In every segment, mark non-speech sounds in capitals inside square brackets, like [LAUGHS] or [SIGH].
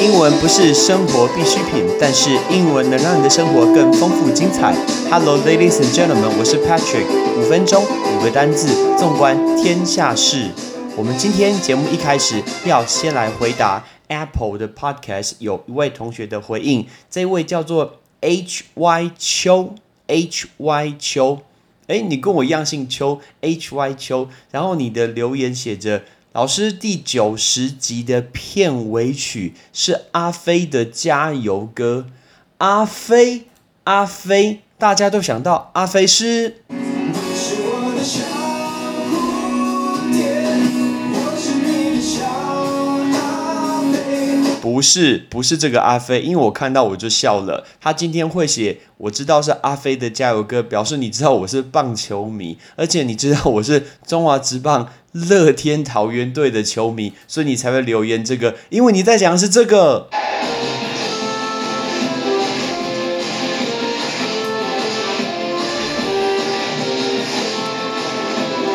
英文不是生活必需品，但是英文能让你的生活更丰富精彩。Hello, ladies and gentlemen，我是 Patrick。五分钟，五个单字，纵观天下事。我们今天节目一开始要先来回答 Apple 的 Podcast 有一位同学的回应，这位叫做 H Y 秋，H Y 秋。哎，你跟我一样姓秋，H Y 秋。然后你的留言写着。老师，第九十集的片尾曲是阿飞的《加油歌》。阿飞，阿飞，大家都想到阿飞是。不是，不是这个阿飞，因为我看到我就笑了。他今天会写，我知道是阿飞的加油歌，表示你知道我是棒球迷，而且你知道我是中华职棒乐天桃园队的球迷，所以你才会留言这个，因为你在讲的是这个，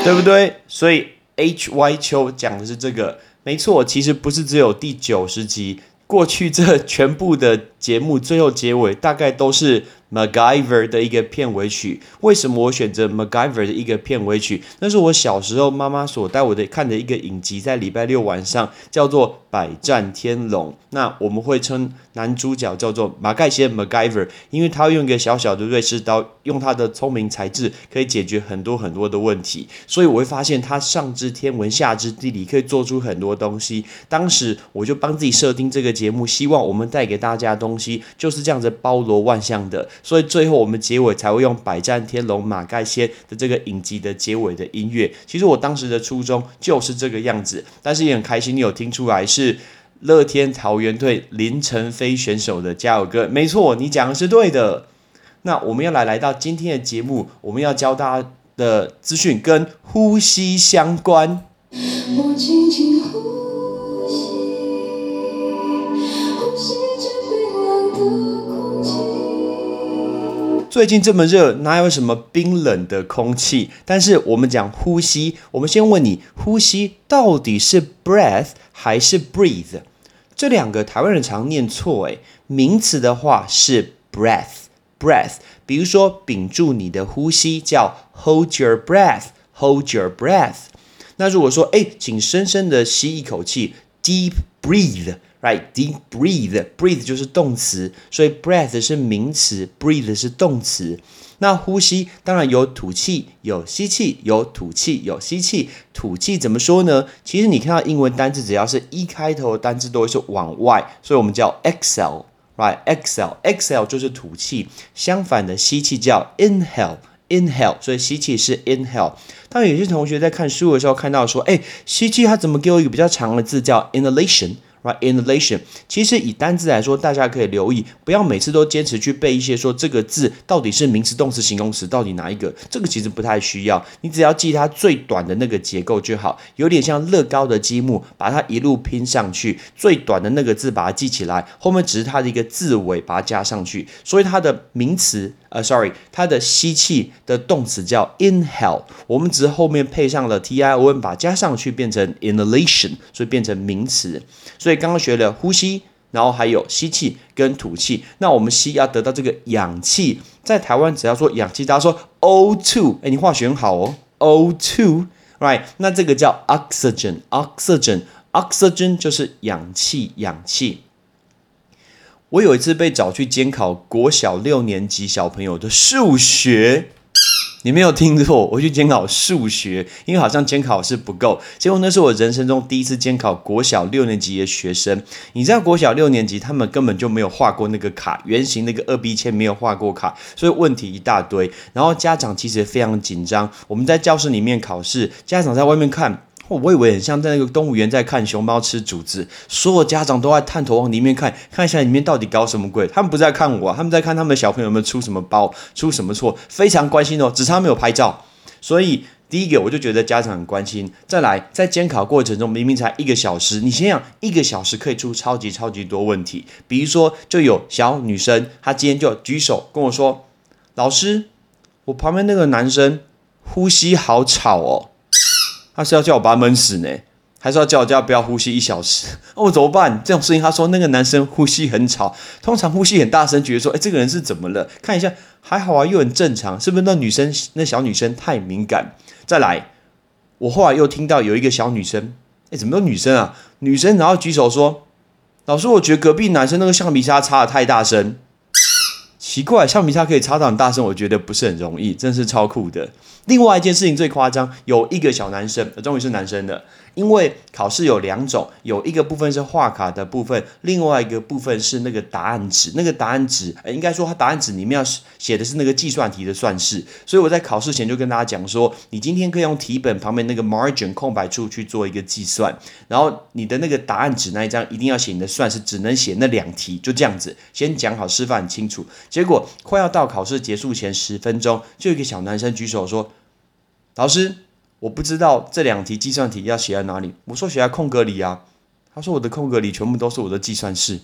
对不对？所以 H Y 秋讲的是这个。没错，其实不是只有第九十集，过去这全部的节目最后结尾大概都是。MacGyver 的一个片尾曲，为什么我选择 MacGyver 的一个片尾曲？那是我小时候妈妈所带我的看的一个影集，在礼拜六晚上叫做《百战天龙》。那我们会称男主角叫做马盖先 MacGyver，因为他用一个小小的瑞士刀，用他的聪明才智可以解决很多很多的问题。所以我会发现他上知天文下知地理，可以做出很多东西。当时我就帮自己设定这个节目，希望我们带给大家东东西就是这样子包罗万象的。所以最后我们结尾才会用《百战天龙》马盖先的这个影集的结尾的音乐。其实我当时的初衷就是这个样子，但是也很开心你有听出来是乐天桃园队林晨飞选手的加油歌。没错，你讲的是对的。那我们要来来到今天的节目，我们要教大家的资讯跟呼吸相关。最近这么热，哪有什么冰冷的空气？但是我们讲呼吸，我们先问你，呼吸到底是 breath 还是 breathe？这两个台湾人常念错，诶，名词的话是 breath，breath。比如说，屏住你的呼吸叫 hold your breath，hold your breath。那如果说，哎，请深深的吸一口气，deep breathe。Right, deep breathe. Breathe 就是动词，所以 breath 是名词，breathe 是动词。那呼吸当然有吐气，有吸气，有吐气，有吸气。吐气怎么说呢？其实你看到英文单字，只要是一开头的单字，都会是往外，所以我们叫 exhale. Right, exhale, exhale 就是吐气。相反的，吸气叫 inhale, inhale，所以吸气是 inhale。当有些同学在看书的时候看到说，哎，吸气它怎么给我一个比较长的字叫 inhalation？Right, inhalation.。其实以单字来说，大家可以留意，不要每次都坚持去背一些说这个字到底是名词、动词、形容词，到底哪一个？这个其实不太需要，你只要记它最短的那个结构就好。有点像乐高的积木，把它一路拼上去，最短的那个字把它记起来，后面只是它的一个字尾把它加上去。所以它的名词，呃，sorry，它的吸气的动词叫 inhale，我们只是后面配上了 t i o n 把加上去变成 inhalation，所以变成名词。所以刚刚学了呼吸，然后还有吸气跟吐气。那我们吸要得到这个氧气，在台湾只要说氧气，大家说 O2，哎，你化学很好哦，O2，right？那这个叫 oxygen，oxygen，oxygen 就是氧气，氧气。我有一次被找去监考国小六年级小朋友的数学。你没有听错，我去监考数学，因为好像监考是不够。结果那是我人生中第一次监考国小六年级的学生。你知道国小六年级他们根本就没有画过那个卡，圆形那个二 B 签没有画过卡，所以问题一大堆。然后家长其实非常紧张。我们在教室里面考试，家长在外面看。我以为很像在那个动物园在看熊猫吃竹子，所有家长都在探头往里面看，看一下里面到底搞什么鬼。他们不在看我，他们在看他们的小朋友们出什么包，出什么错，非常关心哦。只差没有拍照，所以第一个我就觉得家长很关心。再来，在监考过程中，明明才一个小时，你想想，一个小时可以出超级超级多问题。比如说，就有小女生，她今天就举手跟我说：“老师，我旁边那个男生呼吸好吵哦。”他是要叫我把他闷死呢，还是要叫我叫不要呼吸一小时？那 [LAUGHS] 我怎么办？这种事情，他说那个男生呼吸很吵，通常呼吸很大声，觉得说，哎，这个人是怎么了？看一下，还好啊，又很正常，是不是？那女生那小女生太敏感。再来，我后来又听到有一个小女生，哎，怎么都女生啊？女生然后举手说，老师，我觉得隔壁男生那个橡皮擦擦的太大声。奇怪，橡皮擦可以擦到很大声，我觉得不是很容易，真是超酷的。另外一件事情最夸张，有一个小男生，终于是男生的。因为考试有两种，有一个部分是画卡的部分，另外一个部分是那个答案纸。那个答案纸，应该说它答案纸里面要写的是那个计算题的算式。所以我在考试前就跟大家讲说，你今天可以用题本旁边那个 margin 空白处去做一个计算，然后你的那个答案纸那一张一定要写你的算式，只能写那两题，就这样子。先讲好，示范很清楚。结果快要到考试结束前十分钟，就有一个小男生举手说：“老师。”我不知道这两题计算题要写在哪里。我说写在空格里啊。他说我的空格里全部都是我的计算式，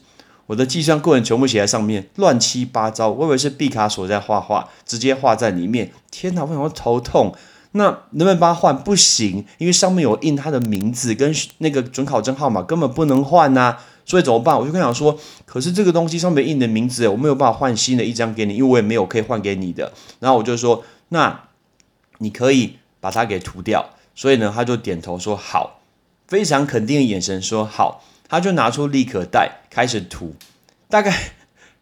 我的计算过程全部写在上面，乱七八糟。我以为是毕卡索在画画，直接画在里面。天哪，为什么头痛？那能不能帮他换？不行，因为上面有印他的名字跟那个准考证号码，根本不能换呐。所以怎么办？我就跟他说，可是这个东西上面印的名字，我没有办法换新的一张给你，因为我也没有可以换给你的。然后我就说，那你可以。把它给涂掉，所以呢，他就点头说好，非常肯定的眼神说好，他就拿出立可带开始涂，大概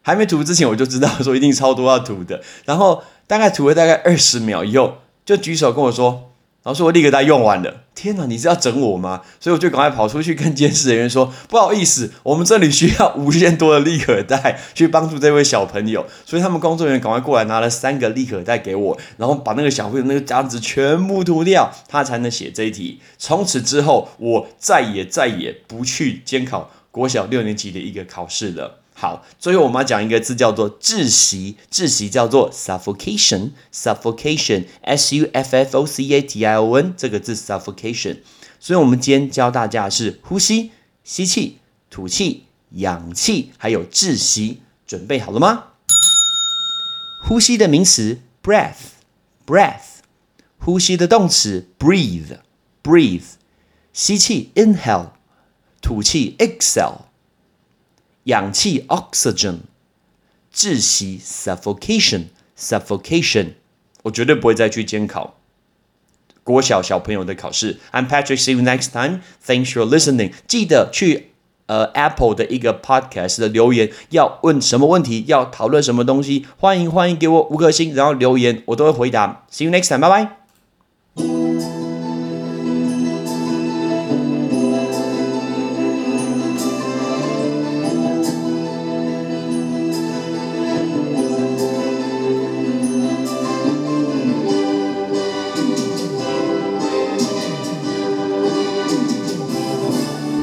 还没涂之前，我就知道说一定超多要涂的，然后大概涂了大概二十秒以后，就举手跟我说。老师，我立可带用完了。天哪，你是要整我吗？所以我就赶快跑出去跟监视人员说：“不好意思，我们这里需要无限多的立可带 [LAUGHS] 去帮助这位小朋友。”所以他们工作人员赶快过来拿了三个立可带给我，然后把那个小朋友那个夹子全部涂掉，他才能写这一题。从此之后，我再也再也不去监考国小六年级的一个考试了。好，最后我们要讲一个字，叫做窒息。窒息叫做 suffocation，suffocation，s u f f o c a t i o n，这个字 suffocation。所以，我们今天教大家是呼吸，吸气，吐气，氧气，还有窒息。准备好了吗？呼吸的名词 breath，breath。呼吸的动词 breathe，breathe。吸气 inhale，吐气 exhale。氧气 oxygen，窒息 suffocation suffocation，我绝对不会再去监考国小小朋友的考试。I'm Patrick. See you next time. Thanks for listening. 记得去呃 Apple 的一个 podcast 的留言，要问什么问题，要讨论什么东西，欢迎欢迎给我五颗星，然后留言我都会回答。See you next time. Bye bye.